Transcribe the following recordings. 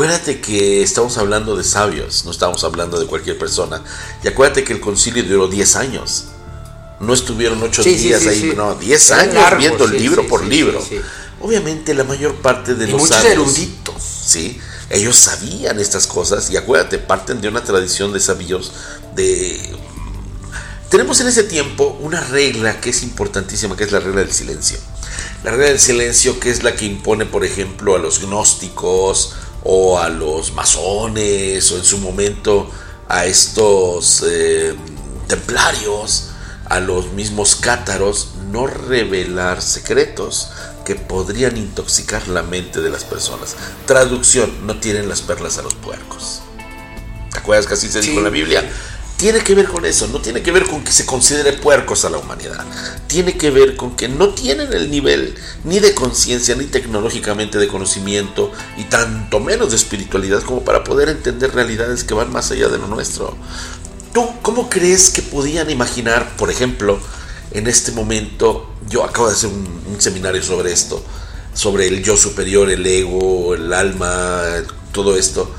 Acuérdate que estamos hablando de sabios, no estamos hablando de cualquier persona. Y acuérdate que el concilio duró 10 años. No estuvieron 8 días ahí, no, 10 años viendo libro por libro. Obviamente la mayor parte de los muchos eruditos. Sí, ellos sabían estas cosas y acuérdate, parten de una tradición de sabios de tenemos en ese tiempo una regla que es importantísima, que es la regla del silencio. La regla del silencio que es la que impone, por ejemplo, a los gnósticos o a los masones o en su momento a estos eh, templarios, a los mismos cátaros, no revelar secretos que podrían intoxicar la mente de las personas. Traducción, no tienen las perlas a los puercos. ¿Te acuerdas que así se dijo en la Biblia? Tiene que ver con eso, no tiene que ver con que se considere puercos a la humanidad, tiene que ver con que no tienen el nivel ni de conciencia ni tecnológicamente de conocimiento y tanto menos de espiritualidad como para poder entender realidades que van más allá de lo nuestro. ¿Tú cómo crees que podían imaginar, por ejemplo, en este momento, yo acabo de hacer un, un seminario sobre esto, sobre el yo superior, el ego, el alma, todo esto,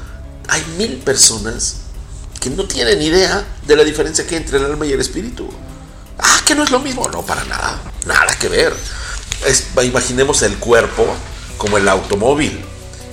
hay mil personas que no tienen idea de la diferencia que hay entre el alma y el espíritu. Ah, que no es lo mismo. No, para nada. Nada que ver. imaginemos el cuerpo como el automóvil.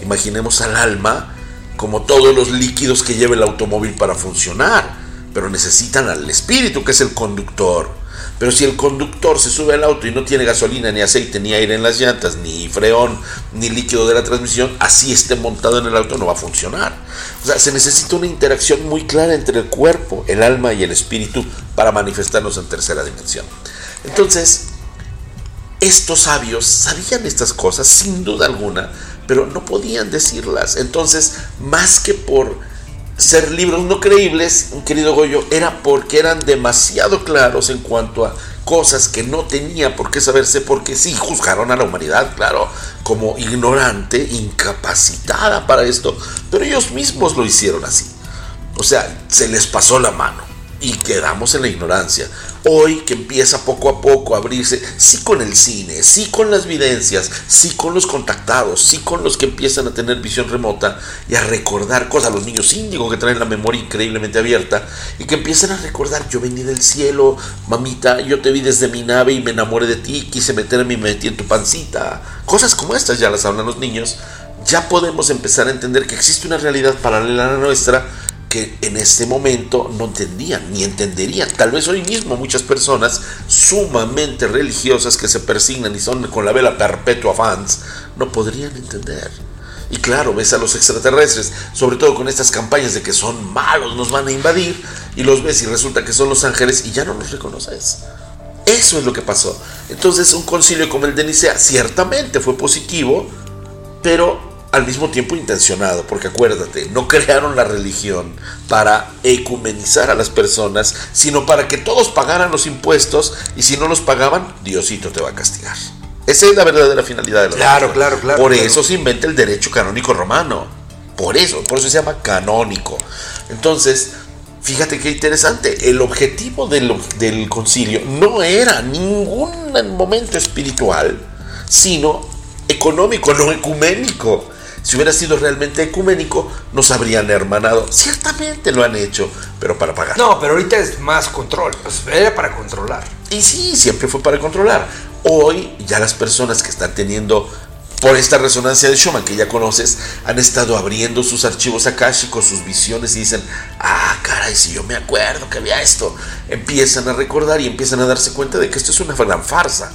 Imaginemos al alma como todos los líquidos que lleva el automóvil para funcionar. Pero necesitan al espíritu, que es el conductor. Pero si el conductor se sube al auto y no tiene gasolina, ni aceite, ni aire en las llantas, ni freón, ni líquido de la transmisión, así esté montado en el auto no va a funcionar. O sea, se necesita una interacción muy clara entre el cuerpo, el alma y el espíritu para manifestarnos en tercera dimensión. Entonces, estos sabios sabían estas cosas sin duda alguna, pero no podían decirlas. Entonces, más que por ser libros no creíbles, querido Goyo, era porque eran demasiado claros en cuanto a cosas que no tenía por qué saberse, porque sí juzgaron a la humanidad, claro, como ignorante, incapacitada para esto, pero ellos mismos lo hicieron así. O sea, se les pasó la mano y quedamos en la ignorancia. Hoy que empieza poco a poco a abrirse, sí con el cine, sí con las videncias, sí con los contactados, sí con los que empiezan a tener visión remota y a recordar cosas, los niños índigos que traen la memoria increíblemente abierta y que empiezan a recordar, yo vení del cielo, mamita, yo te vi desde mi nave y me enamoré de ti, quise meterme y me metí en tu pancita. Cosas como estas ya las hablan los niños. Ya podemos empezar a entender que existe una realidad paralela a la nuestra que en este momento no entendían ni entenderían. Tal vez hoy mismo muchas personas sumamente religiosas que se persignan y son con la vela perpetua fans no podrían entender. Y claro, ves a los extraterrestres, sobre todo con estas campañas de que son malos, nos van a invadir, y los ves y resulta que son los ángeles y ya no los reconoces. Eso es lo que pasó. Entonces un concilio como el de Nicea ciertamente fue positivo, pero al mismo tiempo intencionado, porque acuérdate, no crearon la religión para ecumenizar a las personas, sino para que todos pagaran los impuestos y si no los pagaban, Diosito te va a castigar. Esa es la verdadera finalidad de la Claro, claro, claro. Por eso se inventa el derecho canónico romano. Por eso, por eso se llama canónico. Entonces, fíjate qué interesante. El objetivo del, del concilio no era ningún momento espiritual, sino económico, no ecuménico. Si hubiera sido realmente ecuménico, nos habrían hermanado. Ciertamente lo han hecho, pero para pagar. No, pero ahorita es más control. Pues era para controlar. Y sí, siempre fue para controlar. Hoy ya las personas que están teniendo por esta resonancia de Schumann que ya conoces, han estado abriendo sus archivos akáshicos, sus visiones y dicen, ah, caray, si yo me acuerdo que había esto. Empiezan a recordar y empiezan a darse cuenta de que esto es una gran farsa.